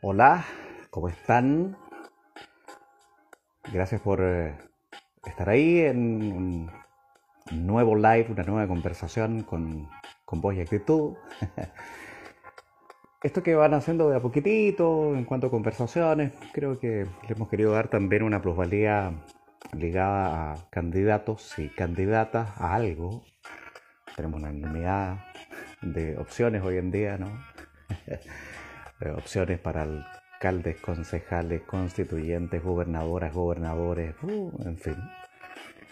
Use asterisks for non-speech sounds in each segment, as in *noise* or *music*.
Hola, ¿cómo están? Gracias por eh, estar ahí en un nuevo live, una nueva conversación con, con voz y actitud. *laughs* Esto que van haciendo de a poquitito en cuanto a conversaciones, creo que le hemos querido dar también una plusvalía ligada a candidatos y candidatas a algo. Tenemos una inmunidad de opciones hoy en día, ¿no? *laughs* opciones para alcaldes, concejales, constituyentes, gobernadoras, gobernadores, uh, en fin.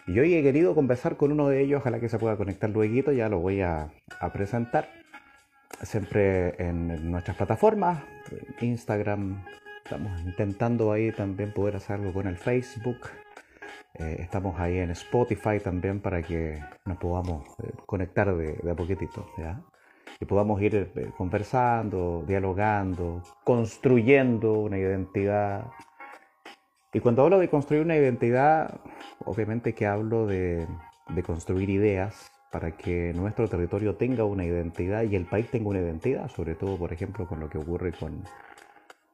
Y hoy he querido conversar con uno de ellos, ojalá que se pueda conectar luego, ya lo voy a, presentar. Siempre en nuestras plataformas, Instagram, estamos intentando ahí también poder hacer algo con el Facebook. Eh, estamos ahí en Spotify también para que nos podamos eh, conectar de, de, a poquitito. y podamos ir eh, conversando, dialogando, construyendo una identidad. Y cuando hablo de construir una identidad, obviamente que hablo de, construir ideas para que nuestro territorio tenga una identidad y el país tenga una identidad, sobre todo, por ejemplo, con lo que ocurre con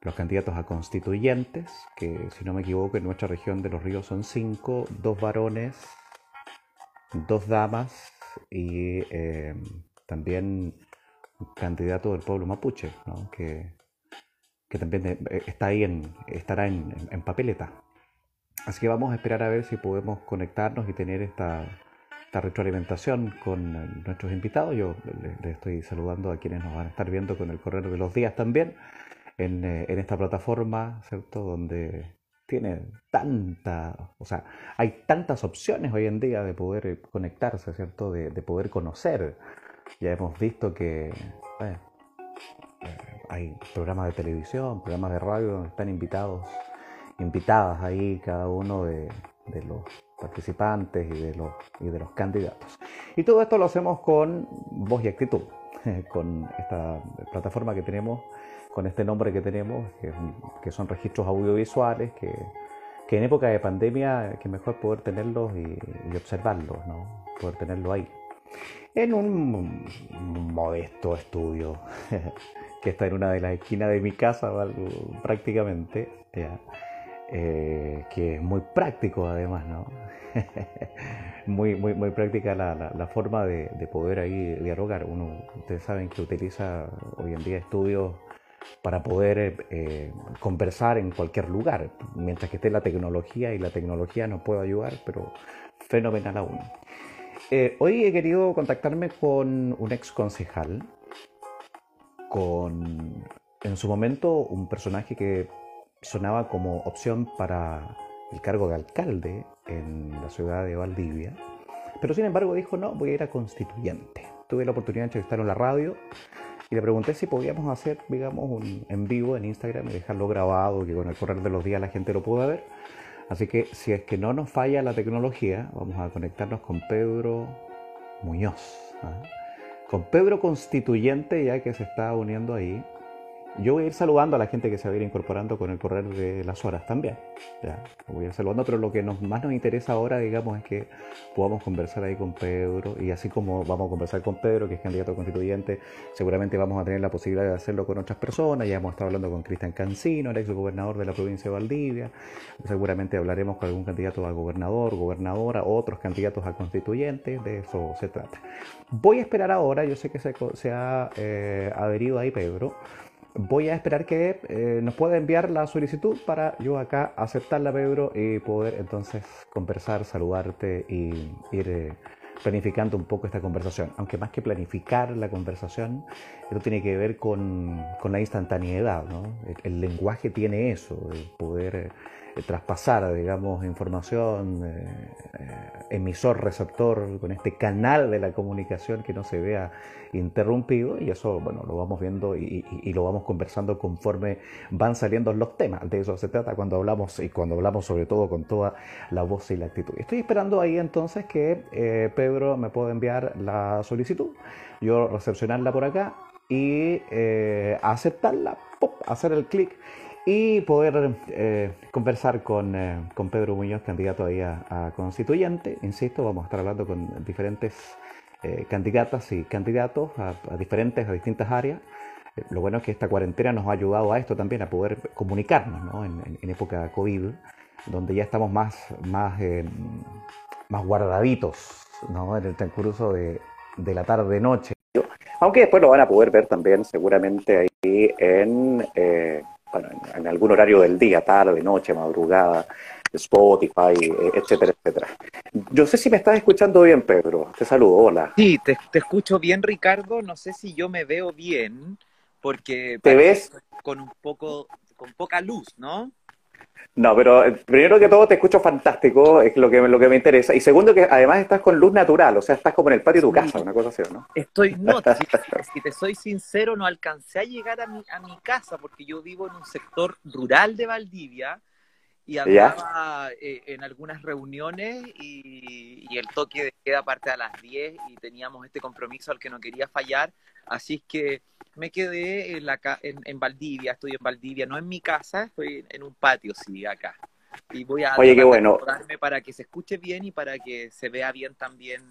los candidatos a constituyentes, que si no me equivoco en nuestra región de los ríos son cinco, dos varones, dos damas y eh, también candidato del pueblo mapuche, que, también eh, está ahí en, estará en, papeleta. Así que vamos a esperar a ver si podemos conectarnos y tener esta, retroalimentación con nuestros invitados. Yo les estoy saludando a quienes nos van a estar viendo con el correo de los días también en, eh, esta plataforma, ¿cierto? Donde tiene tanta, o sea, hay tantas opciones hoy en día de poder conectarse, ¿cierto? de poder conocer ya hemos visto que eh, hay programas de televisión, programas de radio donde están invitados, invitadas ahí cada uno de, los participantes y de los, y de los candidatos. Y todo esto lo hacemos con voz y actitud, *laughs* con esta plataforma que tenemos, con este nombre que tenemos, que, son registros audiovisuales, que, en época de pandemia que mejor poder tenerlos y, y observarlos, ¿no? poder tenerlo ahí en un modesto estudio *laughs* que está en una de las esquinas de mi casa, prácticamente, eh, que es muy práctico además, ¿no? *laughs* muy, muy, muy práctica la, forma de, poder ahí dialogar. Uno, ustedes saben que utiliza hoy en día estudios para poder eh, conversar en cualquier lugar, mientras que esté la tecnología y la tecnología nos puede ayudar, pero fenomenal aún. Eh, hoy he querido contactarme con un ex concejal, con en su momento un personaje que sonaba como opción para el cargo de alcalde en la ciudad de Valdivia, pero sin embargo dijo, no, voy a ir a constituyente. Tuve la oportunidad de entrevistarlo en la radio y le pregunté si podíamos hacer, digamos, un en vivo en Instagram y dejarlo grabado, que con el correr de los días la gente lo pueda ver. Así que si es que no nos falla la tecnología, vamos a conectarnos con Pedro Muñoz. ¿ah? Con Pedro Constituyente, ya que se está uniendo ahí. Yo voy a ir saludando a la gente que se va a ir incorporando con el correr de las horas también. Ya, voy a ir saludando, pero lo que nos, más nos interesa ahora, digamos, es que podamos conversar ahí con Pedro. Y así como vamos a conversar con Pedro, que es candidato constituyente, seguramente vamos a tener la posibilidad de hacerlo con otras personas. Ya hemos estado hablando con Cristian Cancino, el ex gobernador de la provincia de Valdivia. Seguramente hablaremos con algún candidato a gobernador, gobernadora, otros candidatos a constituyente. De eso se trata. Voy a esperar ahora, yo sé que se, ha eh, adherido ahí Pedro voy a esperar que eh, nos pueda enviar la solicitud para yo acá aceptarla, Pedro, y poder entonces conversar, saludarte y ir eh, planificando un poco esta conversación. Aunque más que planificar la conversación, esto tiene que ver con, la instantaneidad, ¿no? el, lenguaje tiene eso, el poder... Eh, eh, traspasar, digamos, información, eh, eh, emisor, receptor, con este canal de la comunicación que no se vea interrumpido y eso, bueno, lo vamos viendo y, lo vamos conversando conforme van saliendo los temas. De eso se trata cuando hablamos y cuando hablamos sobre todo con toda la voz y la actitud. Estoy esperando ahí entonces que Pedro me pueda enviar la solicitud, yo recepcionarla por acá y aceptarla, hacer el clic y poder eh, conversar con, eh, con, Pedro Muñoz, candidato ahí a, constituyente. Insisto, vamos a estar hablando con diferentes eh, candidatas y candidatos a, diferentes, a distintas áreas. Lo bueno es que esta cuarentena nos ha ayudado a esto también, a poder comunicarnos ¿no? en, en, época COVID, donde ya estamos más, más, más guardaditos ¿no? en el transcurso de, de la tarde-noche. Aunque después lo van a poder ver también seguramente ahí en bueno, en, algún horario del día, tarde, noche, madrugada, Spotify, eh, etcétera, etcétera. Yo sé si me estás escuchando bien, Pedro. Te saludo, hola. Sí, te, escucho bien, Ricardo. No sé si yo me veo bien, porque... ¿Te ves? Con un poco, con poca luz, ¿no? No, pero eh, primero que todo te escucho fantástico, es lo que, lo que me interesa. Y segundo que además estás con luz natural, o sea, estás como en el patio de tu casa, una cosa así, ¿no? Estoy, no, *laughs* si, te soy sincero, no alcancé a llegar a mi, a mi casa porque yo vivo en un sector rural de Valdivia y andaba eh, en algunas reuniones y, y, el toque de queda parte a las 10 y teníamos este compromiso al que no quería fallar, así es que me quedé en, la, en, en Valdivia, estoy en Valdivia, no en mi casa, estoy en un patio, sí, acá. Y voy a Oye, qué bueno. para que se escuche bien y para que se vea bien también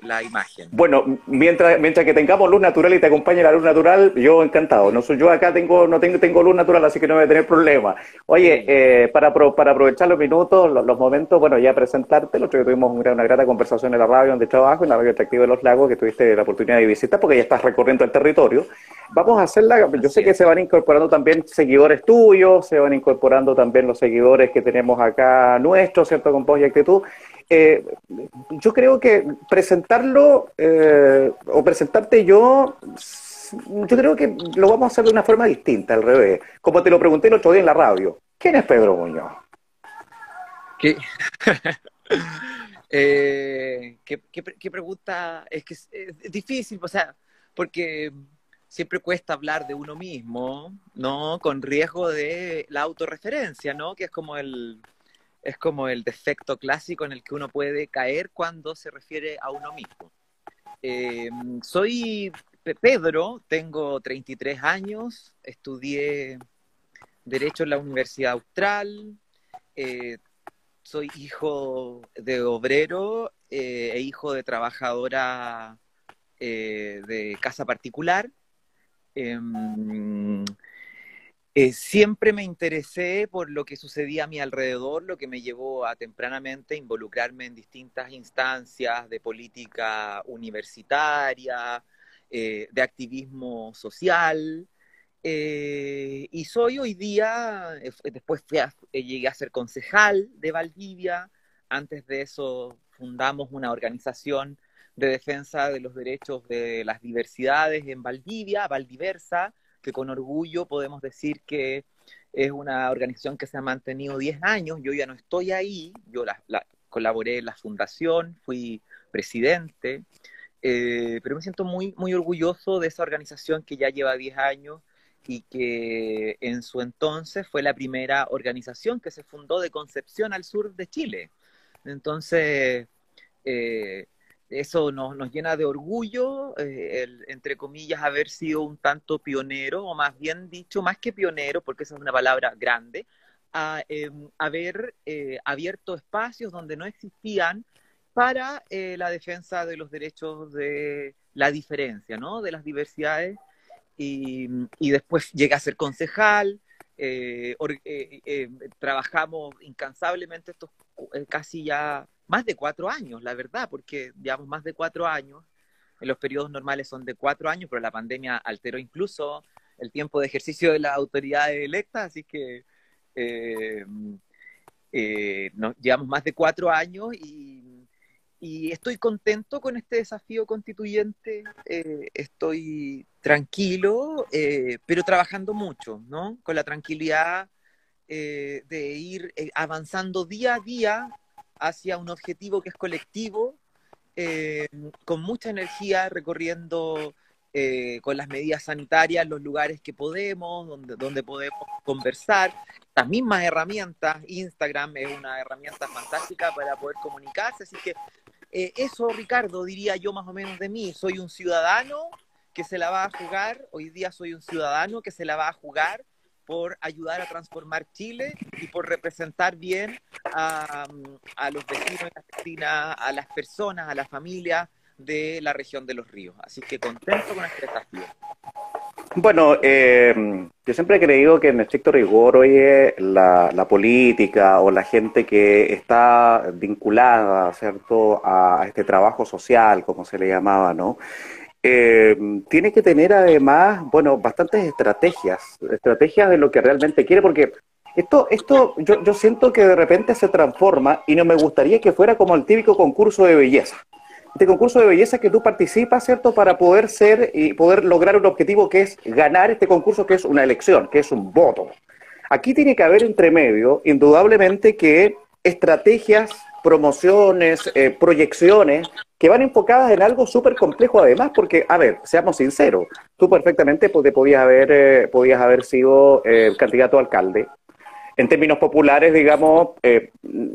la imagen. Bueno, mientras, mientras que tengamos luz natural y te acompañe la luz natural, yo encantado. No soy yo acá tengo no tengo tengo luz natural, así que no voy a tener problema. Oye, eh, para, para aprovechar los minutos, los, momentos, bueno, ya presentarte, el otro día tuvimos una, grata conversación en la radio donde trabajo, en la radio atractiva de los lagos, que tuviste la oportunidad de visitar porque ya estás recorriendo el territorio. Vamos a hacerla, yo sé que se van incorporando también seguidores tuyos, se van incorporando también los seguidores que tenemos acá nuestros, ¿cierto? Con Voz y Actitud. Yo creo que presentarlo eh, o presentarte yo, yo creo que lo vamos a hacer de una forma distinta, al revés. Como te lo pregunté el otro día en la radio. ¿Quién es Pedro Muñoz? ¿Qué? *laughs* Eh, ¿qué, pregunta? Es que es, difícil, o sea, porque siempre cuesta hablar de uno mismo, ¿no? Con riesgo de la autorreferencia, ¿no? Que es como el, es como el defecto clásico en el que uno puede caer cuando se refiere a uno mismo. Eh, soy Pedro, tengo 33 años, estudié Derecho en la Universidad Austral, eh, soy hijo de obrero eh, e hijo de trabajadora de casa particular. Eh, siempre me interesé por lo que sucedía a mi alrededor, lo que me llevó a tempranamente involucrarme en distintas instancias de política universitaria, eh, de activismo social. Eh, y soy hoy día, después llegué a ser concejal de Valdivia, antes de eso fundamos una organización de defensa de los derechos de las diversidades en Valdivia, Valdiversa, que con orgullo podemos decir que es una organización que se ha mantenido 10 años, yo ya no estoy ahí, yo la, colaboré en la fundación, fui presidente, eh, pero me siento muy, muy orgulloso de esa organización que ya lleva 10 años y que en su entonces fue la primera organización que se fundó de Concepción al sur de Chile. Entonces, eh, eso nos, nos llena de orgullo, eh, el, entre comillas, haber sido un tanto pionero, o más bien dicho, más que pionero, porque esa es una palabra grande, a, em, haber eh, abierto espacios donde no existían para eh, la defensa de los derechos de la diferencia, ¿no? De las diversidades. Y, y después llegué a ser concejal, trabajamos incansablemente estos casi ya más de cuatro años, la verdad, porque digamos más de cuatro años, en los periodos normales son de cuatro años, pero la pandemia alteró incluso el tiempo de ejercicio de la autoridad electa, así que eh, eh, llevamos más de cuatro años y, estoy contento con este desafío constituyente, eh, estoy tranquilo, pero trabajando mucho, ¿no? Con la tranquilidad de ir avanzando día a día hacia un objetivo que es colectivo, eh, con mucha energía, recorriendo eh, con las medidas sanitarias los lugares que podemos, donde, donde podemos conversar. Las mismas herramientas, Instagram es una herramienta fantástica para poder comunicarse, así que eh, eso, Ricardo, diría yo más o menos de mí. Soy un ciudadano que se la va a jugar, hoy día soy un ciudadano que se la va a jugar por ayudar a transformar Chile y por representar bien a, los vecinos las vecinas, a las personas, a las familias de la región de los ríos. Así que contento con este desafío. Bueno, eh, yo siempre he creído que en estricto rigor, oye, la, la, política o la gente que está vinculada, ¿cierto?, a este trabajo social, como se le llamaba, ¿no? Eh, tiene que tener además, bueno, bastantes estrategias, estrategias de lo que realmente quiere, porque esto, esto yo, yo siento que de repente se transforma y no me gustaría que fuera como el típico concurso de belleza. Este concurso de belleza que tú participas, ¿cierto?, para poder ser y poder lograr un objetivo que es ganar este concurso, que es una elección, que es un voto. Aquí tiene que haber entre medio, indudablemente, que estrategias, promociones, eh, proyecciones que van enfocadas en algo súper complejo además, porque, a ver, seamos sinceros, tú perfectamente podías haber, eh, podías haber sido eh, candidato a alcalde, en términos populares, digamos, eh,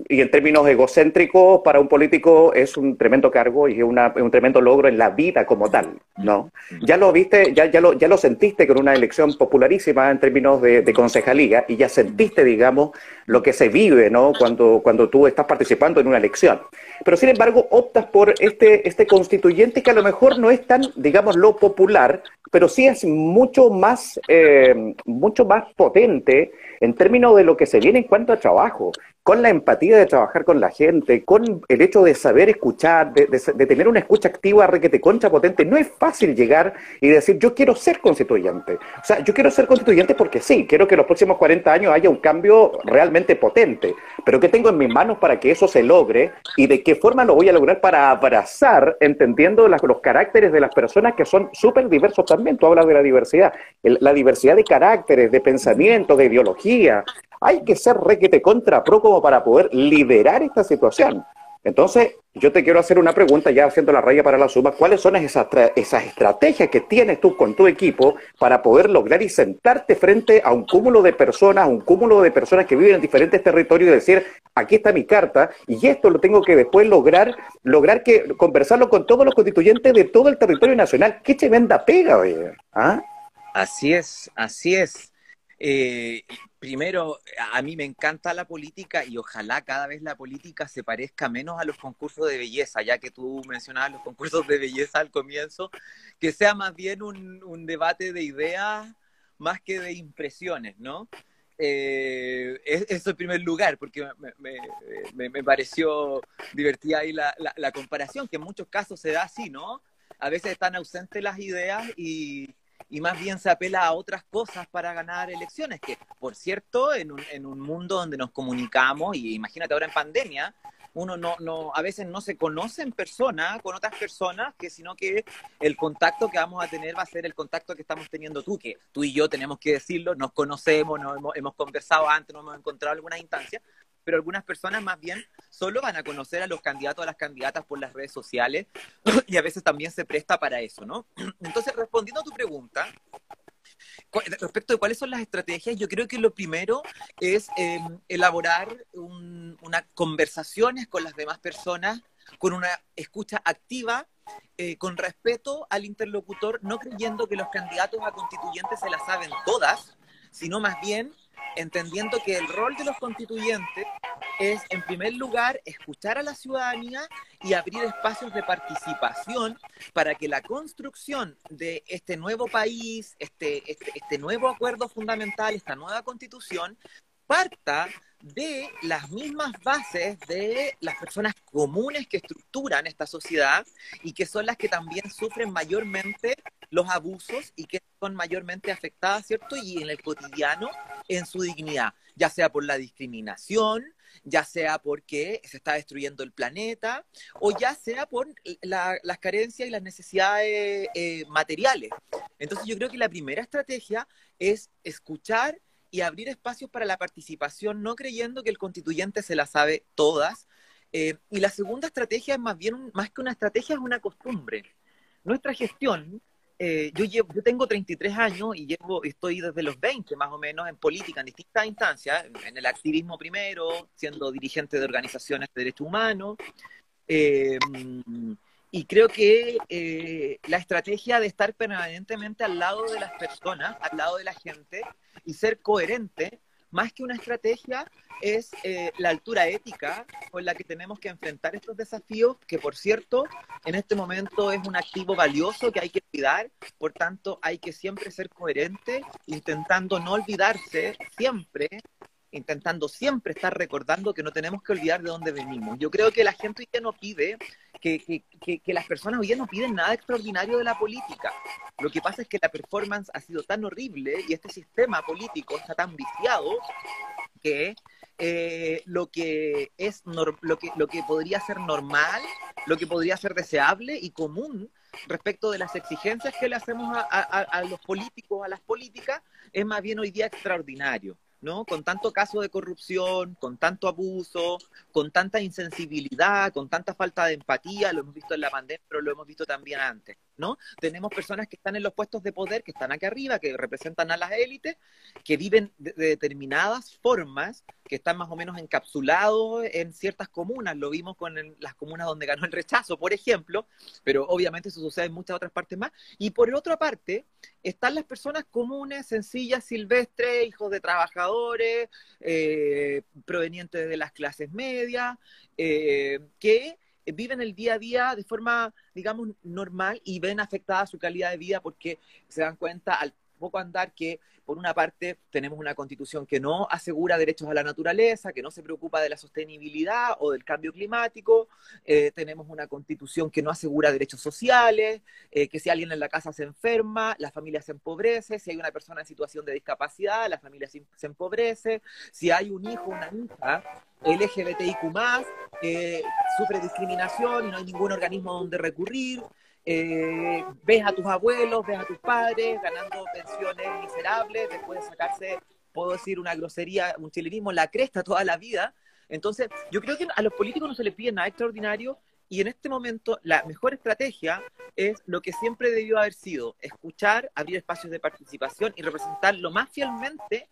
y en términos egocéntricos, para un político es un tremendo cargo y es, un tremendo logro en la vida como tal, ¿no? Ya lo viste, ya, ya, lo, ya lo sentiste con una elección popularísima en términos de, concejalía y ya sentiste, digamos, lo que se vive, ¿no? Cuando, cuando tú estás participando en una elección. Pero sin embargo, optas por este, este constituyente que a lo mejor no es tan, digamos, lo popular, pero sí es mucho más, eh, mucho más potente en términos de lo que se viene en cuanto a trabajo con la empatía de trabajar con la gente, con el hecho de saber escuchar, de, tener una escucha activa requete concha potente, no es fácil llegar y decir yo quiero ser constituyente. O sea, yo quiero ser constituyente porque sí, quiero que en los próximos 40 años haya un cambio realmente potente, pero ¿qué tengo en mis manos para que eso se logre y de qué forma lo voy a lograr para abrazar, entendiendo los caracteres de las personas que son súper diversos también? Tú hablas de la diversidad, la diversidad de caracteres, de pensamiento, de ideología, hay que ser requete contra pro como para poder liderar esta situación. Entonces, yo te quiero hacer una pregunta, ya haciendo la raya para la suma, ¿cuáles son esas, esas estrategias que tienes tú con tu equipo para poder lograr y sentarte frente a un cúmulo de personas, un cúmulo de personas que viven en diferentes territorios y decir, aquí está mi carta y esto lo tengo que después lograr, lograr que conversarlo con todos los constituyentes de todo el territorio nacional? ¡Qué tremenda pega, oye! ¿Ah? Así es, así es. Eh, primero, a mí me encanta la política y ojalá cada vez la política se parezca menos a los concursos de belleza, ya que tú mencionabas los concursos de belleza al comienzo, que sea más bien un, debate de ideas más que de impresiones, ¿no? Eh, eso en primer lugar, porque me, pareció divertida ahí la, la, comparación, que en muchos casos se da así, ¿no? A veces están ausentes las ideas y, y más bien se apela a otras cosas para ganar elecciones, que por cierto, en un, en un mundo donde nos comunicamos, y imagínate ahora en pandemia, uno no, no, a veces no se conoce en persona con otras personas, que sino que el contacto que vamos a tener va a ser el contacto que estamos teniendo tú, que tú y yo tenemos que decirlo, nos conocemos, nos hemos, conversado antes, nos hemos encontrado en algunas instancias, pero algunas personas más bien solo van a conocer a los candidatos, a las candidatas por las redes sociales y a veces también se presta para eso, ¿no? *clears throat* Entonces, respondiendo a tu pregunta, respecto de cuáles son las estrategias, yo creo que lo primero es em, elaborar unas conversaciones con las demás personas, con una escucha activa, eh, con respeto al interlocutor, no creyendo que los candidatos a constituyentes se las saben todas, sino más bien entendiendo que el rol de los constituyentes es, en primer lugar, escuchar a la ciudadanía y abrir espacios de participación para que la construcción de este nuevo país, este, este, este nuevo acuerdo fundamental, esta nueva constitución, parta de las mismas bases de las personas comunes que estructuran esta sociedad y que son las que también sufren mayormente los abusos y que son mayormente afectadas, ¿cierto? Y en el cotidiano, en su dignidad, ya sea por la discriminación, ya sea porque se está destruyendo el planeta o ya sea por las carencias y las necesidades eh, materiales. Entonces yo creo que la primera estrategia es escuchar y abrir espacios para la participación, no creyendo que el constituyente se la sabe todas. Eh, y la segunda estrategia es más bien, más que una estrategia, es una costumbre. Nuestra gestión, eh, yo, llevo, yo tengo 33 años y llevo, estoy desde los 20 más o menos en política, en distintas instancias, en el activismo primero, siendo dirigente de organizaciones de derechos humanos, eh, y creo que eh, la estrategia de estar permanentemente al lado de las personas, al lado de la gente y ser coherente, más que una estrategia, es eh, la altura ética con la que tenemos que enfrentar estos desafíos, que por cierto, en este momento es un activo valioso que hay que cuidar, por tanto hay que siempre ser coherente, intentando no olvidarse siempre intentando siempre estar recordando que no tenemos que olvidar de dónde venimos. Yo creo que la gente hoy día no pide, que, que, que, las personas hoy día no piden nada extraordinario de la política. Lo que pasa es que la performance ha sido tan horrible y este sistema político está tan viciado que eh, lo que es lo que, lo que podría ser normal, lo que podría ser deseable y común respecto de las exigencias que le hacemos a, a los políticos, a las políticas, es más bien hoy día extraordinario. ¿No? Con tanto caso de corrupción, con tanto abuso, con tanta insensibilidad, con tanta falta de empatía, lo hemos visto en la pandemia, pero lo hemos visto también antes. ¿No? Tenemos personas que están en los puestos de poder, que están aquí arriba, que representan a las élites, que viven de, determinadas formas, que están más o menos encapsulados en ciertas comunas. Lo vimos con las comunas donde ganó el rechazo, por ejemplo, pero obviamente eso sucede en muchas otras partes más. Y por otra parte, están las personas comunes, sencillas, silvestres, hijos de trabajadores, eh, provenientes de las clases medias, eh, que viven el día a día de forma, digamos, normal y ven afectada su calidad de vida porque se dan cuenta al poco andar que por una parte, tenemos una constitución que no asegura derechos a la naturaleza, que no se preocupa de la sostenibilidad o del cambio climático, eh, tenemos una constitución que no asegura derechos sociales, eh, que si alguien en la casa se enferma, la familia se empobrece, si hay una persona en situación de discapacidad, la familia se, empobrece, si hay un hijo, una hija LGBTIQ eh, sufre discriminación y no hay ningún organismo donde recurrir, eh, ves a tus abuelos, ves a tus padres ganando pensiones miserables, después de sacarse, puedo decir una grosería, un chilenismo, la cresta toda la vida. Entonces, yo creo que a los políticos no se les pide nada extraordinario y en este momento la mejor estrategia es lo que siempre debió haber sido, escuchar, abrir espacios de participación y representar lo más fielmente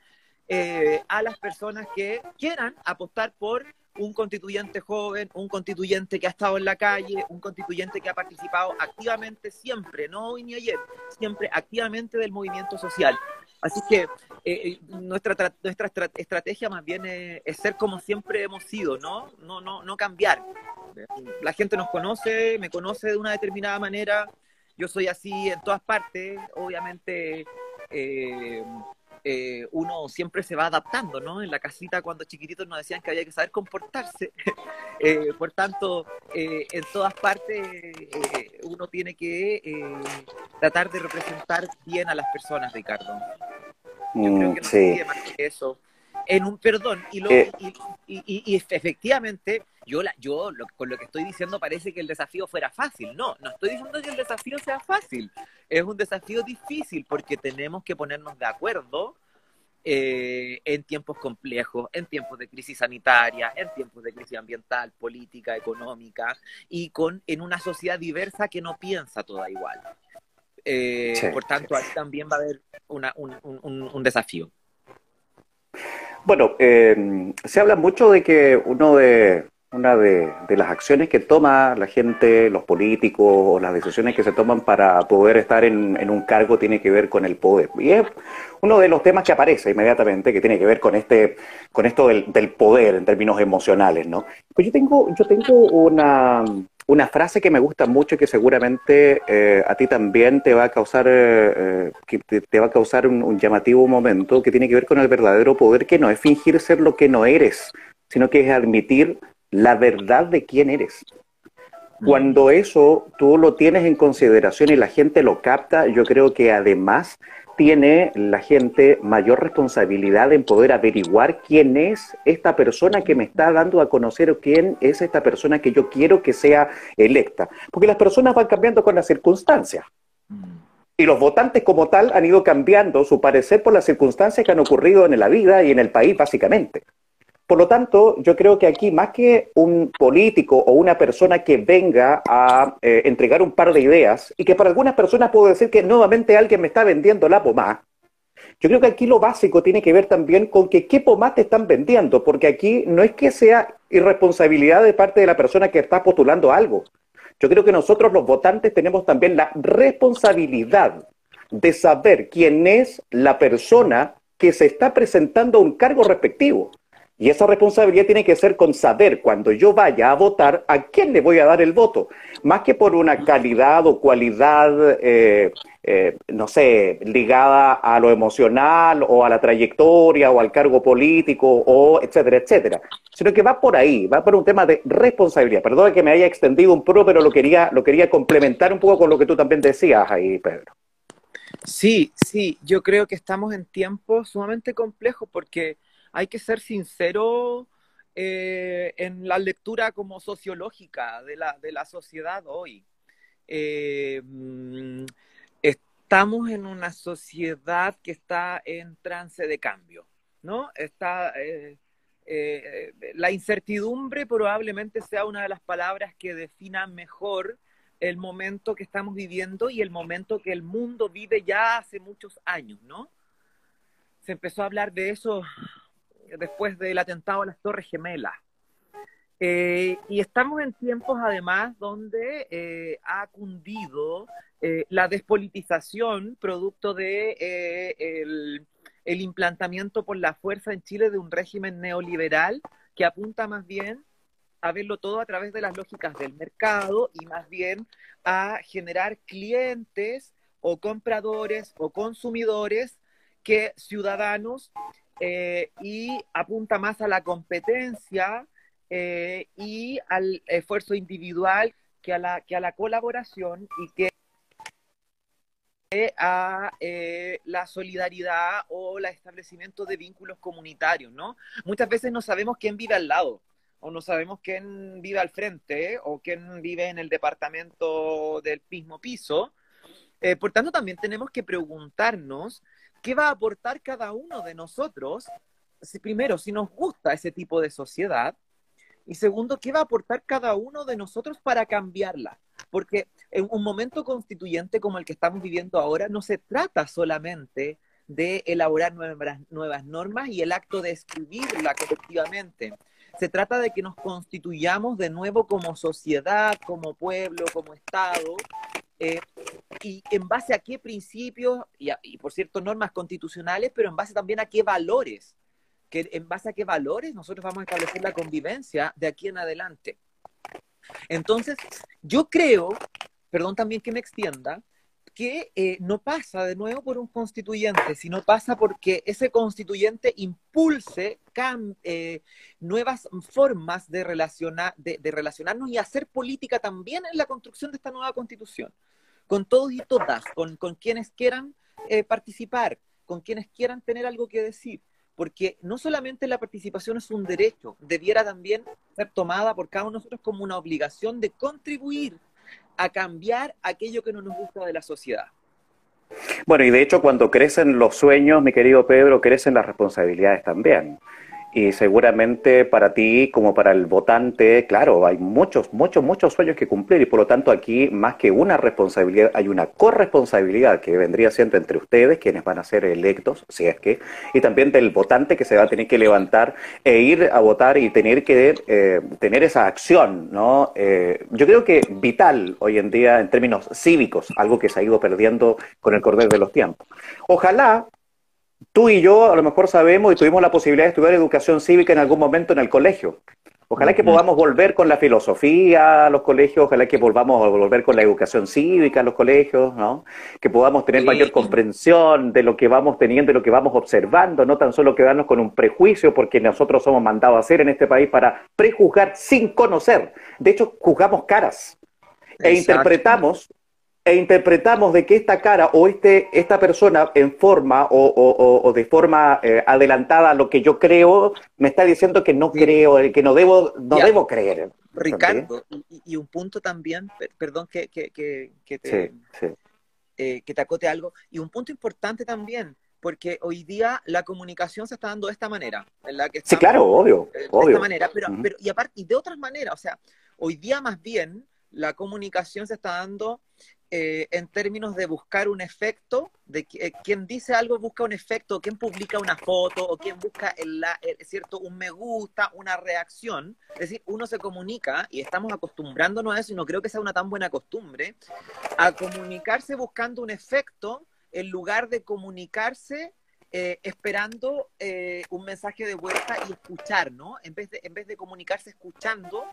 eh, a las personas que quieran apostar por un constituyente joven, un constituyente que ha estado en la calle, un constituyente que ha participado activamente siempre, no hoy ni ayer, siempre activamente del movimiento social. Así que eh, eh, nuestra, nuestra estrategia más bien es, ser como siempre hemos sido, ¿no? No, no, no cambiar. La gente nos conoce, me conoce de una determinada manera, yo soy así en todas partes, obviamente eh, eh, uno siempre se va adaptando, ¿no? En la casita cuando chiquititos nos decían que había que saber comportarse. *laughs* Eh, por tanto, eh, en todas partes uno tiene que tratar de representar bien a las personas, Ricardo. Yo creo mm, que no sí. más que eso. En un perdón, y, lo, y, efectivamente, yo, la, yo con lo que estoy diciendo parece que el desafío fuera fácil. No, no estoy diciendo que el desafío sea fácil. Es un desafío difícil porque tenemos que ponernos de acuerdo eh, en tiempos complejos, en tiempos de crisis sanitaria, en tiempos de crisis ambiental, política, económica, y con, en una sociedad diversa que no piensa toda igual. Eh, por tanto, ahí también va a haber un, desafío. Bueno, eh, se habla mucho de que uno de, una de, las acciones que toma la gente, los políticos, o las decisiones que se toman para poder estar en, un cargo tiene que ver con el poder. Y es uno de los temas que aparece inmediatamente, que tiene que ver con este, con esto del, poder en términos emocionales, ¿no? Pues yo tengo, yo tengo una, una frase que me gusta mucho y que seguramente eh, a ti también te va a causar, eh, que te, va a causar un llamativo momento, que tiene que ver con el verdadero poder, que no es fingir ser lo que no eres, sino que es admitir la verdad de quién eres. Cuando eso tú lo tienes en consideración y la gente lo capta, yo creo que además tiene la gente mayor responsabilidad en poder averiguar quién es esta persona que me está dando a conocer o quién es esta persona que yo quiero que sea electa. Porque las personas van cambiando con las circunstancias. Y los votantes como tal han ido cambiando su parecer por las circunstancias que han ocurrido en la vida y en el país básicamente. Por lo tanto, yo creo que aquí, más que un político o una persona que venga a eh, entregar un par de ideas, y que para algunas personas puedo decir que nuevamente alguien me está vendiendo la pomada, yo creo que aquí lo básico tiene que ver también con que qué pomada te están vendiendo, porque aquí no es que sea irresponsabilidad de parte de la persona que está postulando algo, Yo creo que nosotros los votantes tenemos también la responsabilidad de saber quién es la persona que se está presentando a un cargo respectivo. Y esa responsabilidad tiene que ser con saber cuando yo vaya a votar a quién le voy a dar el voto, más que por una calidad o cualidad, eh, eh, no sé, ligada a lo emocional o a la trayectoria o al cargo político o etcétera, etcétera, sino que va por ahí, va por un tema de responsabilidad. Perdón que me haya extendido un poco, pero lo quería, lo quería complementar un poco con lo que tú también decías ahí, Pedro. Sí, sí, yo creo que estamos en tiempos sumamente complejos porque hay que ser sincero eh, en la lectura como sociológica de la, de la sociedad hoy. Eh, mm, estamos en una sociedad que está en trance de cambio, ¿no? Está, eh, la incertidumbre probablemente sea una de las palabras que defina mejor el momento que estamos viviendo y el momento que el mundo vive ya hace muchos años, ¿no? Se empezó a hablar de eso después del atentado a las Torres Gemelas. Eh, y estamos en tiempos además donde eh, ha cundido eh, la despolitización producto de el, el, implantamiento por la fuerza en Chile de un régimen neoliberal que apunta más bien a verlo todo a través de las lógicas del mercado y más bien a generar clientes o compradores o consumidores que ciudadanos eh, y apunta más a la competencia eh, y al esfuerzo individual que a la, que a la colaboración y que a eh, la solidaridad o el establecimiento de vínculos comunitarios, ¿no? Muchas veces no sabemos quién vive al lado, o no sabemos quién vive al frente, o quién vive en el departamento del mismo piso. por tanto, también tenemos que preguntarnos ¿Qué va a aportar cada uno de nosotros? Si, primero, si nos gusta ese tipo de sociedad. Y segundo, ¿qué va a aportar cada uno de nosotros para cambiarla? Porque en un momento constituyente como el que estamos viviendo ahora, no se trata solamente de elaborar nuevas, nuevas normas y el acto de escribirla colectivamente. Se trata de que nos constituyamos de nuevo como sociedad, como pueblo, como Estado, eh, y en base a qué principios, y, por cierto, normas constitucionales, pero en base también a qué valores, que en base a qué valores nosotros vamos a establecer la convivencia de aquí en adelante. Entonces, yo creo, perdón también que me extienda, que eh, no pasa de nuevo por un constituyente, sino pasa porque ese constituyente impulse eh, nuevas formas de, relacionar, de, relacionarnos y hacer política también en la construcción de esta nueva constitución, con todos y todas, con, quienes quieran eh, participar, con quienes quieran tener algo que decir porque no solamente la participación es un derecho, debiera también ser tomada por cada uno de nosotros como una obligación de contribuir a cambiar aquello que no nos gusta de la sociedad. Bueno, y de hecho cuando crecen los sueños, mi querido Pedro, crecen las responsabilidades también y seguramente para ti como para el votante, claro, hay muchos, muchos, muchos sueños que cumplir y por lo tanto aquí más que una responsabilidad, hay una corresponsabilidad que vendría siendo entre ustedes, quienes van a ser electos, si es que, y también del votante que se va a tener que levantar e ir a votar y tener que eh, tener esa acción, ¿no? Eh, yo creo que vital hoy en día en términos cívicos, algo que se ha ido perdiendo con el correr de los tiempos. Ojalá tú y yo a lo mejor sabemos y tuvimos la posibilidad de estudiar educación cívica en algún momento en el colegio. Ojalá que podamos volver con la filosofía a los colegios, ojalá que volvamos a volver con la educación cívica a los colegios, ¿no? Que podamos tener mayor comprensión de lo que vamos teniendo, de lo que vamos observando, no tan solo quedarnos con un prejuicio, porque nosotros somos mandados a hacer en este país para prejuzgar sin conocer. De hecho, juzgamos caras e interpretamos e interpretamos de que esta cara o este, esta persona en forma o, de forma eh, adelantada a lo que yo creo, me está diciendo que no creo, que no debo, no debo creer. Ricardo, y, un punto también, perdón que, que, que, te, eh, que te acote algo, y un punto importante también, porque hoy día la comunicación se está dando de esta manera, ¿verdad? Que sí, claro, obvio, de, obvio. esta manera, pero, pero y aparte, y de otras maneras, o sea, hoy día más bien la comunicación se está dando eh, en términos de buscar un efecto, de eh, quien dice algo busca un efecto, quien publica una foto o quien busca el, cierto un me gusta, una reacción. Es decir, uno se comunica y estamos acostumbrándonos a eso y no creo que sea una tan buena costumbre, a comunicarse buscando un efecto en lugar de comunicarse eh, esperando un mensaje de vuelta y escuchar, ¿no? En vez de, en vez de comunicarse escuchando,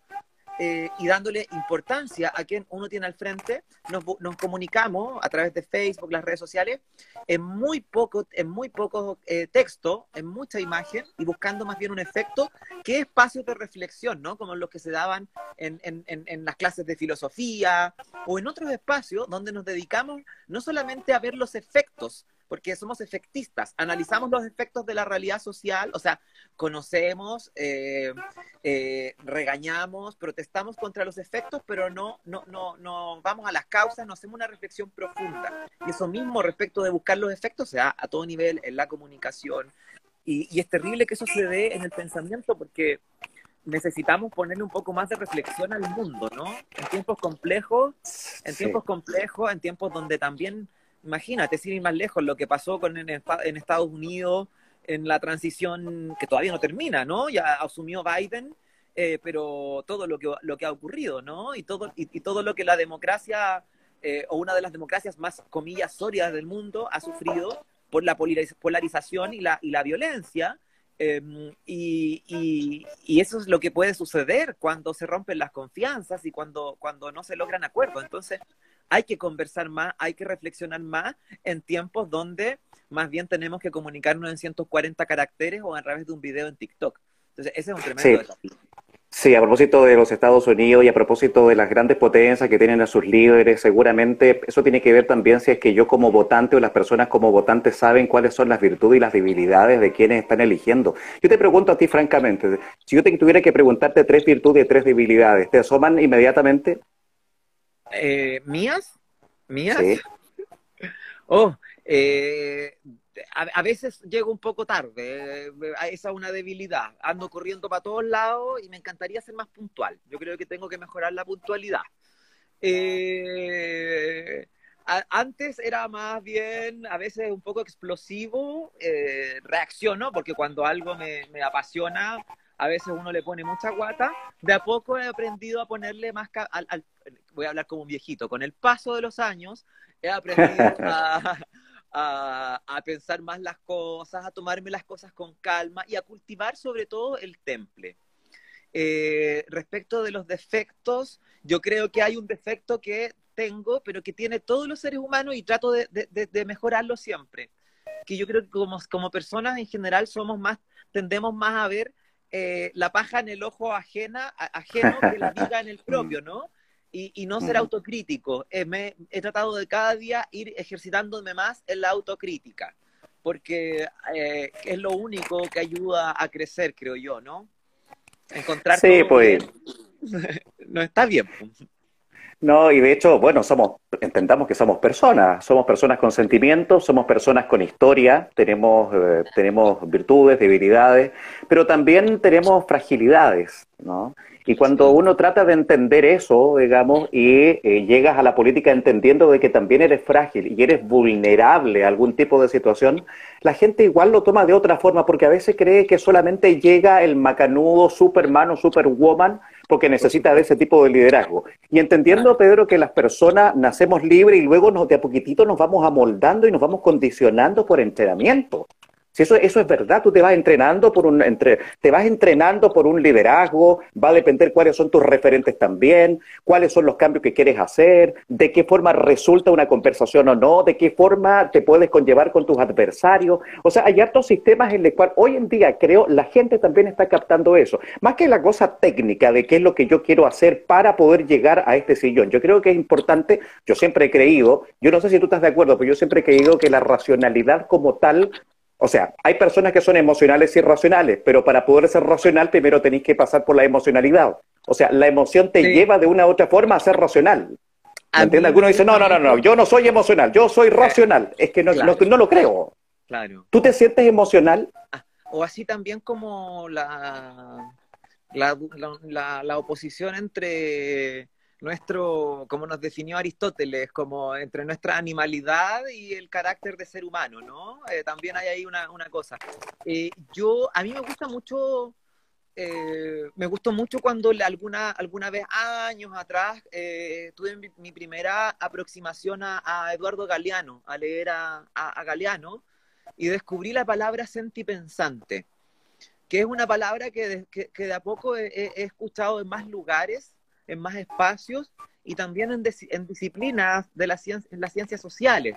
eh, y dándole importancia a quien uno tiene al frente, nos, nos, comunicamos a través de Facebook, las redes sociales, en muy poco, en muy poco eh, texto, en mucha imagen y buscando más bien un efecto que espacios de reflexión, ¿no? Como los que se daban en, en, en las clases de filosofía o en otros espacios donde nos dedicamos no solamente a ver los efectos, porque somos efectistas, analizamos los efectos de la realidad social, o sea, conocemos, eh, eh, regañamos, protestamos contra los efectos, pero no, no, no, no vamos a las causas, no hacemos una reflexión profunda. Y eso mismo respecto de buscar los efectos se da a todo nivel en la comunicación. Y, y es terrible que eso se dé en el pensamiento porque necesitamos ponerle un poco más de reflexión al mundo, ¿no? En tiempos complejos, en tiempos complejos, en tiempos donde también imagínate, sin ir más lejos, lo que pasó con, en, Estados Unidos en la transición que todavía no termina, ¿no? Ya asumió Biden, eh, pero todo lo que, lo que ha ocurrido, ¿no? Y todo, y, todo lo que la democracia, eh, o una de las democracias más, comillas, sólidas del mundo, ha sufrido por la polarización y la, y la violencia. Em, y, y, eso es lo que puede suceder cuando se rompen las confianzas y cuando, cuando no se logran acuerdos. Entonces, hay que conversar más, hay que reflexionar más en tiempos donde más bien tenemos que comunicarnos en 140 caracteres o a través de un video en TikTok. Entonces, ese es un tremendo desafío. Sí, a propósito de los Estados Unidos y a propósito de las grandes potencias que tienen a sus líderes, seguramente eso tiene que ver también si es que yo como votante o las personas como votantes saben cuáles son las virtudes y las debilidades de quienes están eligiendo. Yo te pregunto a ti francamente, si yo te tuviera que preguntarte tres virtudes y tres debilidades, ¿te asoman inmediatamente? Eh, ¿Mías? ¿Mías? Sí. *laughs* Oh, eh, a, veces llego un poco tarde, eh, esa es una debilidad. Ando corriendo para todos lados y me encantaría ser más puntual. Yo creo que tengo que mejorar la puntualidad. antes era más bien, a veces un poco explosivo, reacciono, porque cuando algo me, apasiona, a veces uno le pone mucha guata. De a poco he aprendido a ponerle más, al, voy a hablar como un viejito, con el paso de los años he aprendido *laughs* a, pensar más las cosas, a tomarme las cosas con calma y a cultivar sobre todo el temple. Eh, respecto de los defectos, yo creo que hay un defecto que tengo, pero que tiene todos los seres humanos y trato de, mejorarlo siempre. Que yo creo que como, como, personas en general somos más, tendemos más a ver eh, la paja en el ojo ajena, ajeno que la viga en el *laughs* propio, ¿no? y, no ser autocrítico. Eh, me, he tratado de cada día ir ejercitándome más en la autocrítica, porque eh, es lo único que ayuda a crecer, creo yo, ¿no? Encontrar sí, pues. *laughs* no está bien. No, y de hecho, bueno, somos, entendamos que somos personas, somos personas con sentimientos, somos personas con historia, tenemos, eh, tenemos virtudes, debilidades, pero también tenemos fragilidades, ¿no? Y cuando uno trata de entender eso, digamos, y eh, llegas a la política entendiendo de que también eres frágil y eres vulnerable a algún tipo de situación, la gente igual lo toma de otra forma porque a veces cree que solamente llega el macanudo Superman o Superwoman porque necesita de ese tipo de liderazgo. Y entendiendo, Pedro, que las personas nacemos libres y luego nos, de a poquitito nos vamos amoldando y nos vamos condicionando por entrenamiento. Si eso, eso es verdad, tú te vas entrenando por un entre, te vas entrenando por un liderazgo, va a depender cuáles son tus referentes también, cuáles son los cambios que quieres hacer, de qué forma resulta una conversación o no, de qué forma te puedes conllevar con tus adversarios. O sea, hay hartos sistemas en los cuales hoy en día creo la gente también está captando eso. Más que la cosa técnica de qué es lo que yo quiero hacer para poder llegar a este sillón. Yo creo que es importante, yo siempre he creído, yo no sé si tú estás de acuerdo, pero yo siempre he creído que la racionalidad como tal o sea, hay personas que son emocionales y racionales, pero para poder ser racional primero tenéis que pasar por la emocionalidad. O sea, la emoción te lleva de una u otra forma a ser racional. ¿Entiendes? Algunos dicen, no, no, no, no, yo no soy emocional, yo soy racional. Es que no, no, lo creo. Claro. ¿Tú te sientes emocional? Ah, o así también como la, la, la, la oposición entre nuestro, como nos definió Aristóteles, como entre nuestra animalidad y el carácter de ser humano, ¿no? Eh, también hay ahí una, cosa. Eh, yo, a mí me gusta mucho, eh, me gustó mucho cuando alguna, alguna vez, años atrás, tuve mi, primera aproximación a, Eduardo Galeano, a leer a, a, Galeano, y descubrí la palabra sentipensante, que es una palabra que de, que, de a poco he escuchado en más lugares en más espacios y también en, disciplinas de las ciencias sociales.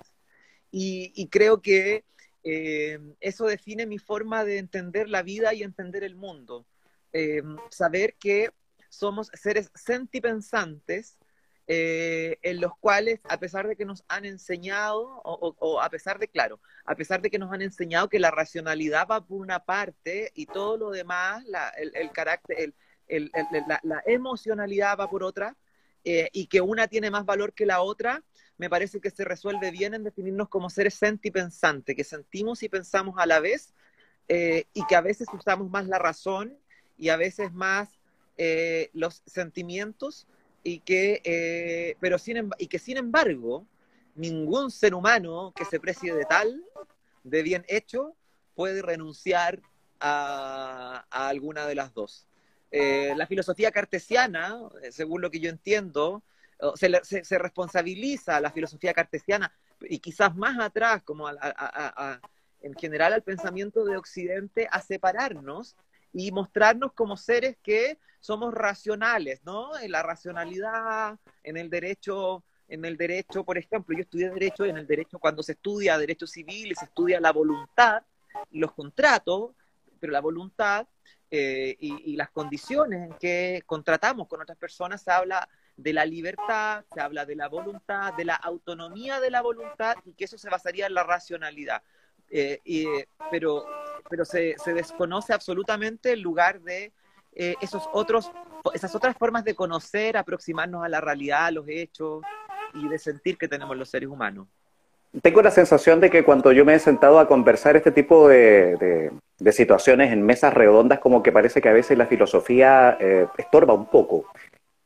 Y, creo que eh, eso define mi forma de entender la vida y entender el mundo. Eh, saber que somos seres sentipensantes eh, en los cuales, a pesar de que nos han enseñado, o, a pesar de, claro, a pesar de que nos han enseñado que la racionalidad va por una parte y todo lo demás, el, carácter, el, la, emocionalidad va por otra eh, y que una tiene más valor que la otra, me parece que se resuelve bien en definirnos como seres sentipensantes, que sentimos y pensamos a la vez eh, y que a veces usamos más la razón y a veces más eh, los sentimientos y que, pero sin, y que sin embargo ningún ser humano que se precie de tal, de bien hecho, puede renunciar a alguna de las dos. Eh, la filosofía cartesiana, eh, según lo que yo entiendo, se, responsabiliza a la filosofía cartesiana y quizás más atrás, como en general al pensamiento de Occidente, a separarnos y mostrarnos como seres que somos racionales, ¿no? En la racionalidad, en el derecho, en el derecho, por ejemplo, yo estudié derecho, en el derecho cuando se estudia derecho civil se estudia la voluntad, los contratos, pero la voluntad eh, y, las condiciones en que contratamos con otras personas, se habla de la libertad, se habla de la voluntad, de la autonomía de la voluntad y que eso se basaría en la racionalidad. Eh, pero pero se, se, desconoce absolutamente el lugar de eh, esos otros, esas otras formas de conocer, aproximarnos a la realidad, a los hechos y de sentir que tenemos los seres humanos. Tengo la sensación de que cuando yo me he sentado a conversar este tipo de, situaciones en mesas redondas, como que parece que a veces la filosofía eh, estorba un poco.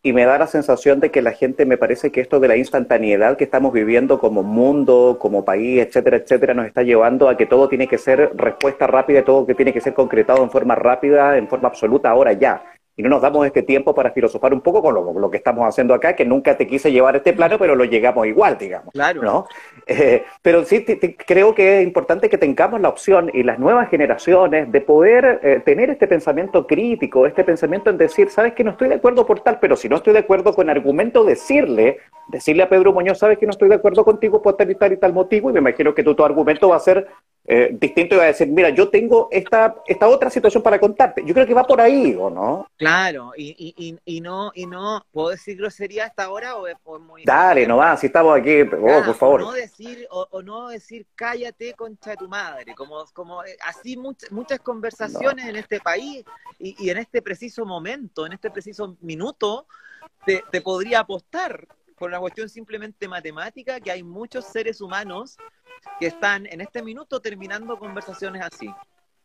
Y me da la sensación de que la gente me parece que esto de la instantaneidad que estamos viviendo como mundo, como país, etcétera, etcétera, nos está llevando a que todo tiene que ser respuesta rápida, todo que tiene que ser concretado en forma rápida, en forma absoluta, ahora ya y no nos damos este tiempo para filosofar un poco con lo, que estamos haciendo acá, que nunca te quise llevar este plano, pero lo llegamos igual, digamos. Claro. ¿no? Eh, pero sí creo que es importante que tengamos la opción y las nuevas generaciones de poder eh, tener este pensamiento crítico, este pensamiento en decir, sabes que no estoy de acuerdo por tal, pero si no estoy de acuerdo con argumento, decirle, decirle a Pedro Muñoz, sabes que no estoy de acuerdo contigo por tal y tal y tal motivo, y me imagino que tu, tu argumento va a ser eh, distinto iba a decir, mira, yo tengo esta, esta otra situación para contarte. Yo creo que va por ahí, ¿o no? Claro, y, y, y no, y no, ¿puedo decir grosería hasta ahora o es muy... Dale, no va, si estamos aquí, oh, por favor. O no decir, o, no decir, cállate, concha de tu madre, como, como eh, así muchas muchas conversaciones en este país y, y, en este preciso momento, en este preciso minuto, te, te podría apostar por una cuestión simplemente matemática que hay muchos seres humanos que están en este minuto terminando conversaciones así.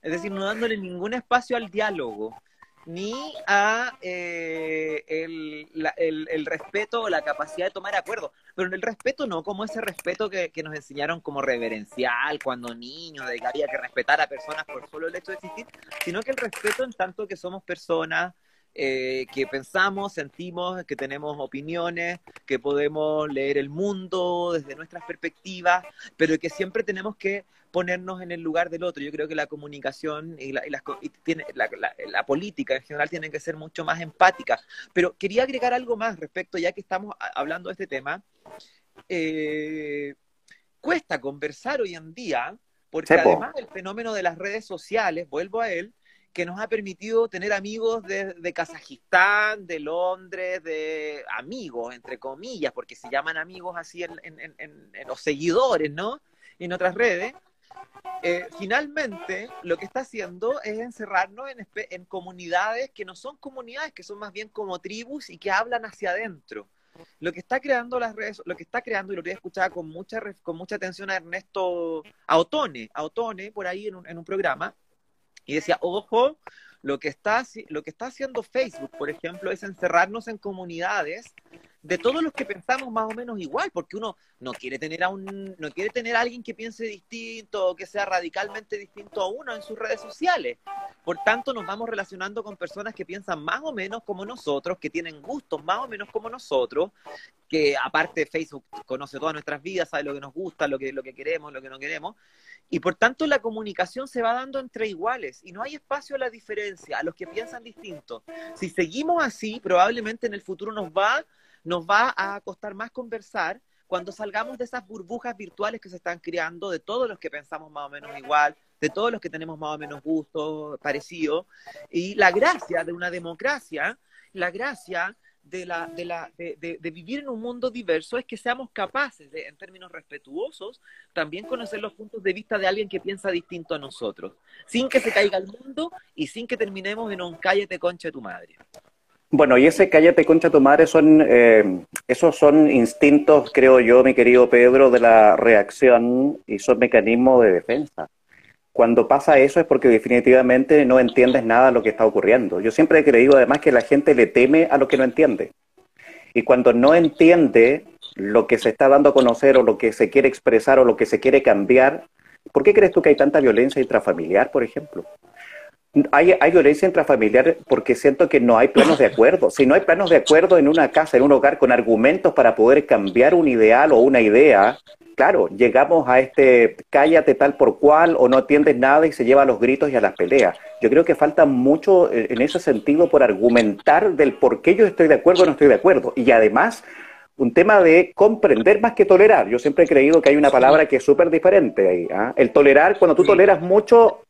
Es decir, no dándole ningún espacio al diálogo, ni a eh, el, respeto o la capacidad de tomar acuerdos. Pero el respeto no como ese respeto que, que, nos enseñaron como reverencial cuando niños, de que había que respetar a personas por solo el hecho de existir, sino que el respeto en tanto que somos personas eh, que pensamos, sentimos, que tenemos opiniones, que podemos leer el mundo desde nuestras perspectivas, pero que siempre tenemos que ponernos en el lugar del otro. Yo creo que la comunicación y la, tiene, la, política en general tienen que ser mucho más empática. Pero quería agregar algo más respecto, ya que estamos hablando de este tema. Eh, cuesta conversar hoy en día, porque además del fenómeno de las redes sociales, vuelvo a él, que nos ha permitido tener amigos de, de, Kazajistán, de Londres, de amigos, entre comillas, porque se llaman amigos así en, los seguidores, ¿no? En otras redes. Eh, finalmente, lo que está haciendo es encerrarnos en, en comunidades que no son comunidades, que son más bien como tribus y que hablan hacia adentro. Lo que está creando las redes, lo que está creando, y lo había escuchado con mucha, con mucha atención a Ernesto, a Otone, por ahí en un, en un programa, y decía, ojo, lo que, está, lo que está haciendo Facebook, por ejemplo, es encerrarnos en comunidades de todos los que pensamos más o menos igual, porque uno no quiere tener a un, no quiere tener alguien que piense distinto o que sea radicalmente distinto a uno en sus redes sociales. Por tanto, nos vamos relacionando con personas que piensan más o menos como nosotros, que tienen gustos más o menos como nosotros, que aparte Facebook conoce todas nuestras vidas, sabe lo que nos gusta, lo que, lo que queremos, lo que no queremos. Y por tanto la comunicación se va dando entre iguales y no hay espacio a la diferencia, a los que piensan distinto. Si seguimos así, probablemente en el futuro nos va nos va a costar más conversar cuando salgamos de esas burbujas virtuales que se están creando, de todos los que pensamos más o menos igual, de todos los que tenemos más o menos gustos parecidos. Y la gracia de una democracia, la gracia de, la, de, la, de, vivir en un mundo diverso es que seamos capaces, de, en términos respetuosos, también conocer los puntos de vista de alguien que piensa distinto a nosotros, sin que se caiga el mundo y sin que terminemos en un cállate concha de tu madre. Bueno, y ese cállate concha tu madre son, eh, esos son instintos, creo yo, mi querido Pedro, de la reacción y son mecanismos de defensa. Cuando pasa eso es porque definitivamente no entiendes nada de lo que está ocurriendo. Yo siempre he creído además que la gente le teme a lo que no entiende. Y cuando no entiende lo que se está dando a conocer o lo que se quiere expresar o lo que se quiere cambiar, ¿por qué crees tú que hay tanta violencia intrafamiliar, por ejemplo? Hay, hay, violencia intrafamiliar porque siento que no hay planos de acuerdo. Si no hay planos de acuerdo en una casa, en un hogar, con argumentos para poder cambiar un ideal o una idea, claro, llegamos a este cállate tal por cual o no atiendes nada y se lleva a los gritos y a las peleas. Yo creo que falta mucho eh, en ese sentido por argumentar del por qué yo estoy de acuerdo o no estoy de acuerdo. Y además, un tema de comprender más que tolerar. Yo siempre he creído que hay una palabra que es súper diferente ahí. ¿ah? El tolerar, cuando tú toleras mucho,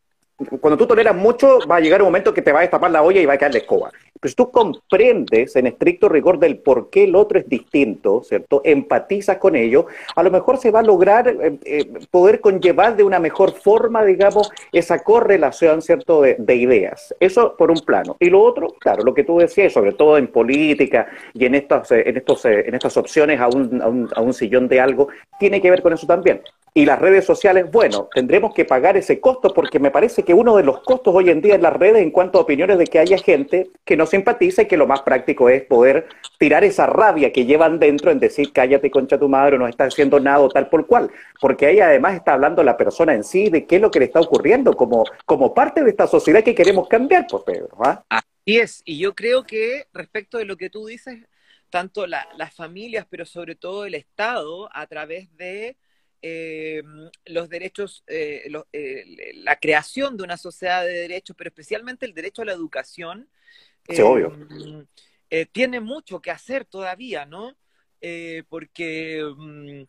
cuando tú toleras mucho, va a llegar un momento que te va a destapar la olla y va a caer la escoba. Pero si tú comprendes en estricto rigor del por qué el otro es distinto, ¿cierto? Empatizas con ello, a lo mejor se va a lograr eh, eh, poder conllevar de una mejor forma, digamos, esa correlación, ¿cierto?, de, ideas. Eso por un plano. Y lo otro, claro, lo que tú decías, sobre todo en política y en, estas, eh, en, estos, en estas opciones a un, a, un, a un sillón de algo, tiene que ver con eso también. Y las redes sociales, bueno, tendremos que pagar ese costo porque me parece que uno de los costos hoy en día en las redes en cuanto a opiniones de que haya gente que no simpatiza y que lo más práctico es poder tirar esa rabia que llevan dentro en decir cállate concha tu madre, no está haciendo nada o tal por cual. Porque ahí además está hablando la persona en sí de qué es lo que le está ocurriendo como, como parte de esta sociedad que queremos cambiar, pues Pedro. ¿ah? Así es, y yo creo que respecto de lo que tú dices, tanto las familias, pero sobre todo el Estado, a través de eh, los derechos, eh, eh, la creación de una sociedad de derechos, pero especialmente el derecho a la educación, tiene mucho que hacer todavía, ¿no? porque mm,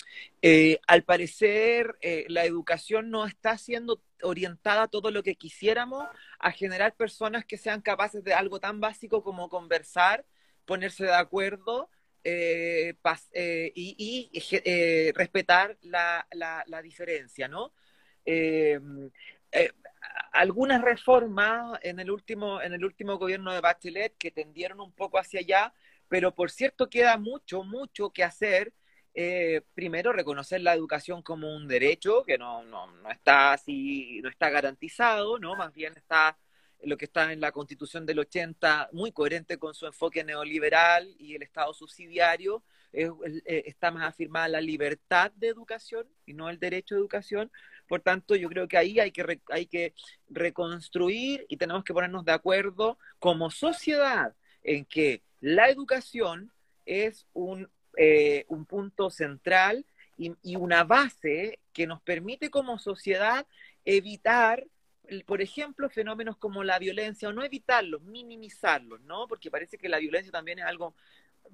al parecer la educación no está siendo orientada todo lo que quisiéramos a generar personas que sean capaces de algo tan básico como conversar, ponerse de acuerdo eh, eh, y, eh, respetar la, la, diferencia, ¿no? algunas reformas en el último en el último gobierno de Bachelet que tendieron un poco hacia allá, pero por cierto queda mucho mucho que hacer. primero reconocer la educación como un derecho que no, no, no está así no está garantizado, no más bien está lo que está en la Constitución del 80, muy coherente con su enfoque neoliberal y el Estado subsidiario, eh, está más afirmada la libertad de educación y no el derecho a educación. Por tanto, yo creo que ahí hay que, hay que reconstruir y tenemos que ponernos de acuerdo como sociedad en que la educación es un, eh, un punto central y una base que nos permite como sociedad evitar por ejemplo, fenómenos como la violencia, o no evitarlos, minimizarlos, ¿no? Porque parece que la violencia también es algo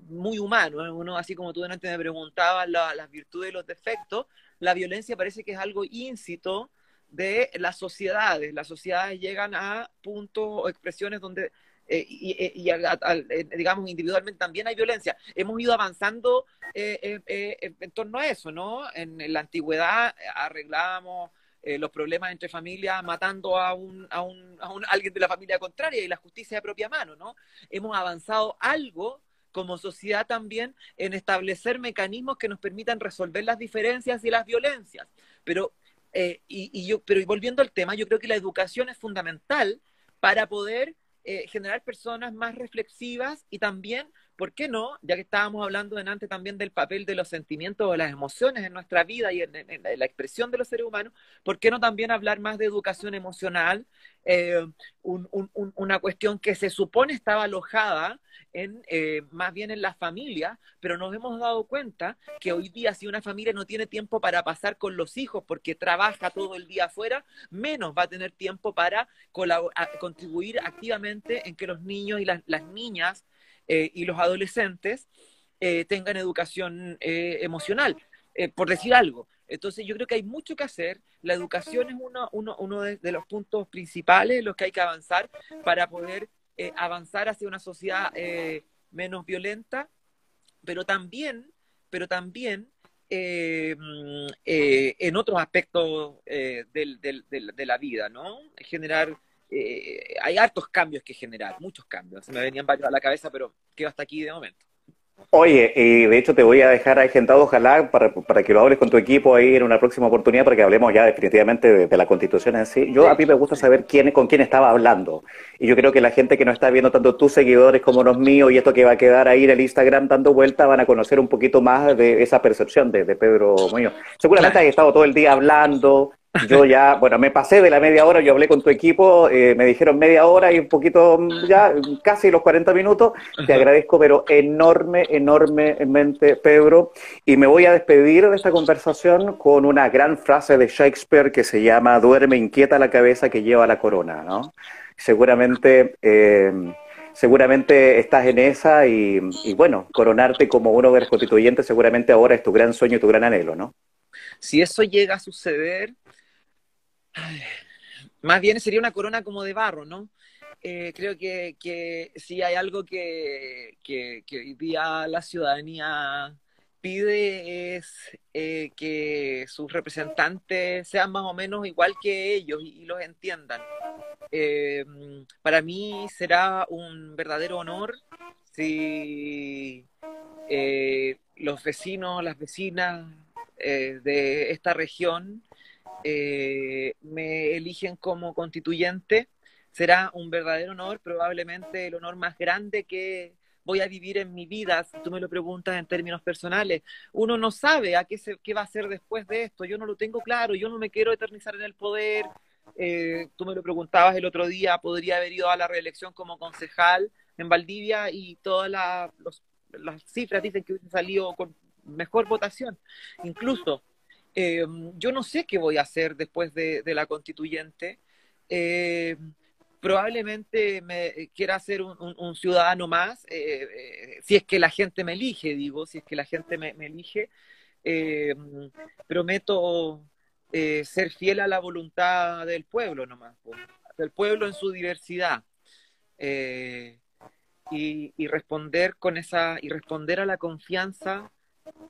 muy humano, ¿eh? uno así como tú antes me preguntabas las virtudes y los defectos, la violencia parece que es algo íncito de las sociedades, las sociedades llegan a puntos o expresiones donde eh, y, eh, digamos, individualmente también hay violencia. Hemos ido avanzando en torno a eso, ¿no? En, en la antigüedad arreglábamos eh, los problemas entre familias matando a un, a, un, a un, alguien de la familia contraria y la justicia de propia mano, ¿no? Hemos avanzado algo como sociedad también en establecer mecanismos que nos permitan resolver las diferencias y las violencias. Pero, eh, y, yo, pero volviendo al tema, yo creo que la educación es fundamental para poder eh, generar personas más reflexivas y también ¿por qué no? Ya que estábamos hablando antes también del papel de los sentimientos o las emociones en nuestra vida y en, la expresión de los seres humanos, ¿por qué no también hablar más de educación emocional? Eh, una cuestión que se supone estaba alojada en eh, más bien en la familia, pero nos hemos dado cuenta que hoy día si una familia no tiene tiempo para pasar con los hijos porque trabaja todo el día afuera, menos va a tener tiempo para contribuir activamente en que los niños y las, niñas eh, y los adolescentes eh, tengan educación emocional, por decir algo. Entonces yo creo que hay mucho que hacer. La educación es uno, uno, uno de, los puntos principales en los que hay que avanzar para poder eh, avanzar hacia una sociedad eh, menos violenta, pero también, pero también eh, mm, en otros aspectos de la vida, ¿no? Generar, hay hartos cambios que generar, muchos cambios. Me venían varios a la cabeza, pero quedo hasta aquí de momento. Oye, y de hecho te voy a dejar agendado, ojalá, para, para, que lo hables con tu equipo ahí en una próxima oportunidad, para que hablemos ya definitivamente de, la constitución en sí. Yo a mí me gusta saber quién, con quién estaba hablando. Y yo creo que la gente que no está viendo, tanto tus seguidores como los míos, y esto que va a quedar ahí en el Instagram dando vuelta, van a conocer un poquito más de esa percepción de, Pedro Muñoz. Seguramente has estado todo el día hablando, yo ya, bueno, me pasé de la media hora, yo hablé con tu equipo, eh, me dijeron media hora y un poquito, ya casi los 40 minutos. Te agradezco, pero enorme, enormemente, Pedro. Y me voy a despedir de esta conversación con una gran frase de Shakespeare que se llama Duerme inquieta la cabeza que lleva la corona, ¿no? Seguramente... Eh, seguramente estás en esa y, y, bueno, coronarte como uno de los constituyentes seguramente ahora es tu gran sueño y tu gran anhelo, ¿no? Si eso llega a suceder, más bien sería una corona como de barro, ¿no? Eh, creo que, si hay algo que, que, hoy día la ciudadanía pide es eh, que sus representantes sean más o menos igual que ellos y, los entiendan. Eh, para mí será un verdadero honor si los vecinos, las vecinas de esta región eh, me eligen como constituyente, será un verdadero honor, probablemente el honor más grande que voy a vivir en mi vida, si tú me lo preguntas en términos personales. Uno no sabe a qué, se, qué va a hacer después de esto, yo no lo tengo claro, yo no me quiero eternizar en el poder. Eh, tú me lo preguntabas el otro día, podría haber ido a la reelección como concejal en Valdivia y todas las cifras dicen que hubiese salido con mejor votación. Incluso eh, yo no sé qué voy a hacer después de, la constituyente. Eh, probablemente me quiera ser un, ciudadano más, eh, si es que la gente me elige, digo, si es que la gente me, elige. prometo ser fiel a la voluntad del pueblo nomás, del pueblo en su diversidad. Y responder con esa, y responder a la confianza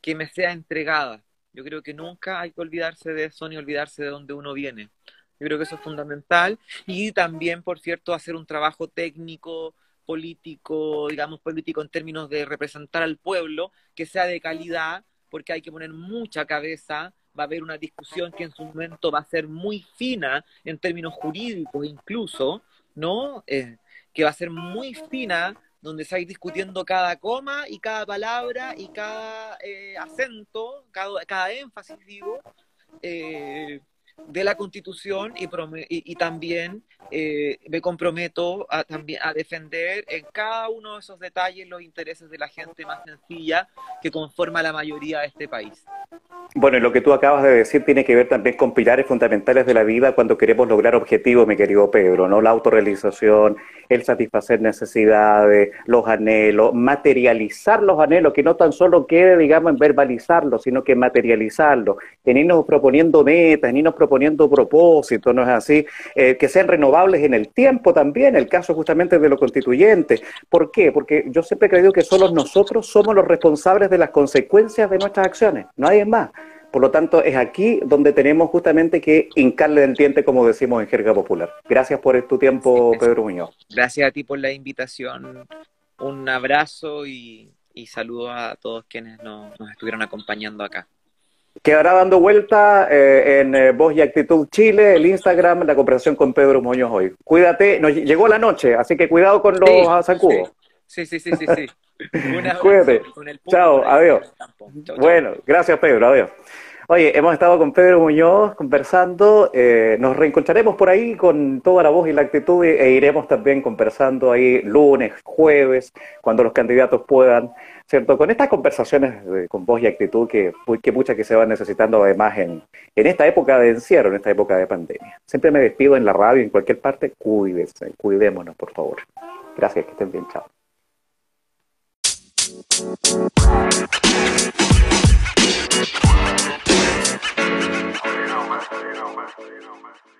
que me sea entregada. Yo creo que nunca hay que olvidarse de eso ni olvidarse de dónde uno viene. Yo creo que eso es fundamental. Y también, por cierto, hacer un trabajo técnico, político, digamos, político en términos de representar al pueblo, que sea de calidad, porque hay que poner mucha cabeza. Va a haber una discusión que en su momento va a ser muy fina en términos jurídicos incluso, ¿no? Eh, que va a ser muy fina donde se discutiendo cada coma y cada palabra y cada eh, acento, cada, cada, énfasis, digo, eh, de la Constitución y, y, también eh, me comprometo a, también a defender en cada uno de esos detalles los intereses de la gente más sencilla que conforma la mayoría de este país. Bueno, y lo que tú acabas de decir tiene que ver también con pilares fundamentales de la vida cuando queremos lograr objetivos, mi querido Pedro, ¿no? La autorrealización, el satisfacer necesidades, los anhelos, materializar los anhelos, que no tan solo quede, digamos, en verbalizarlos, sino que materializarlos, en irnos proponiendo metas, en irnos proponiendo propósitos, ¿no es así? Eh, que sean renovables en el tiempo también, el caso justamente de los constituyentes. ¿Por qué? Porque yo siempre he creído que solo nosotros somos los responsables de las consecuencias de nuestras acciones, nadie más. Por lo tanto, es aquí donde tenemos justamente que hincarle el diente, como decimos en jerga popular. Gracias por tu tiempo, Pedro Muñoz. Gracias a ti por la invitación. Un abrazo y, y saludos a todos quienes nos, estuvieron acompañando acá. Quedará dando vuelta eh, en eh, Voz y Actitud Chile, el Instagram, la conversación con Pedro Muñoz hoy. Cuídate, nos llegó la noche, así que cuidado con los sí, Sí, sí, sí, sí, sí. *laughs* Cuídate. Chao, adiós. Bueno, gracias Pedro, adiós. Oye, hemos estado con Pedro Muñoz conversando, eh, nos reencontraremos por ahí con toda la voz y la actitud e iremos también conversando ahí lunes, jueves, cuando los candidatos puedan, ¿cierto? Con estas conversaciones con voz y actitud que, que muchas que se van necesitando además en, en esta época de encierro, en esta época de pandemia. Siempre me despido en la radio, en cualquier parte, cuídense, cuidémonos, por favor. Gracias, que estén bien, chao. But you know, man.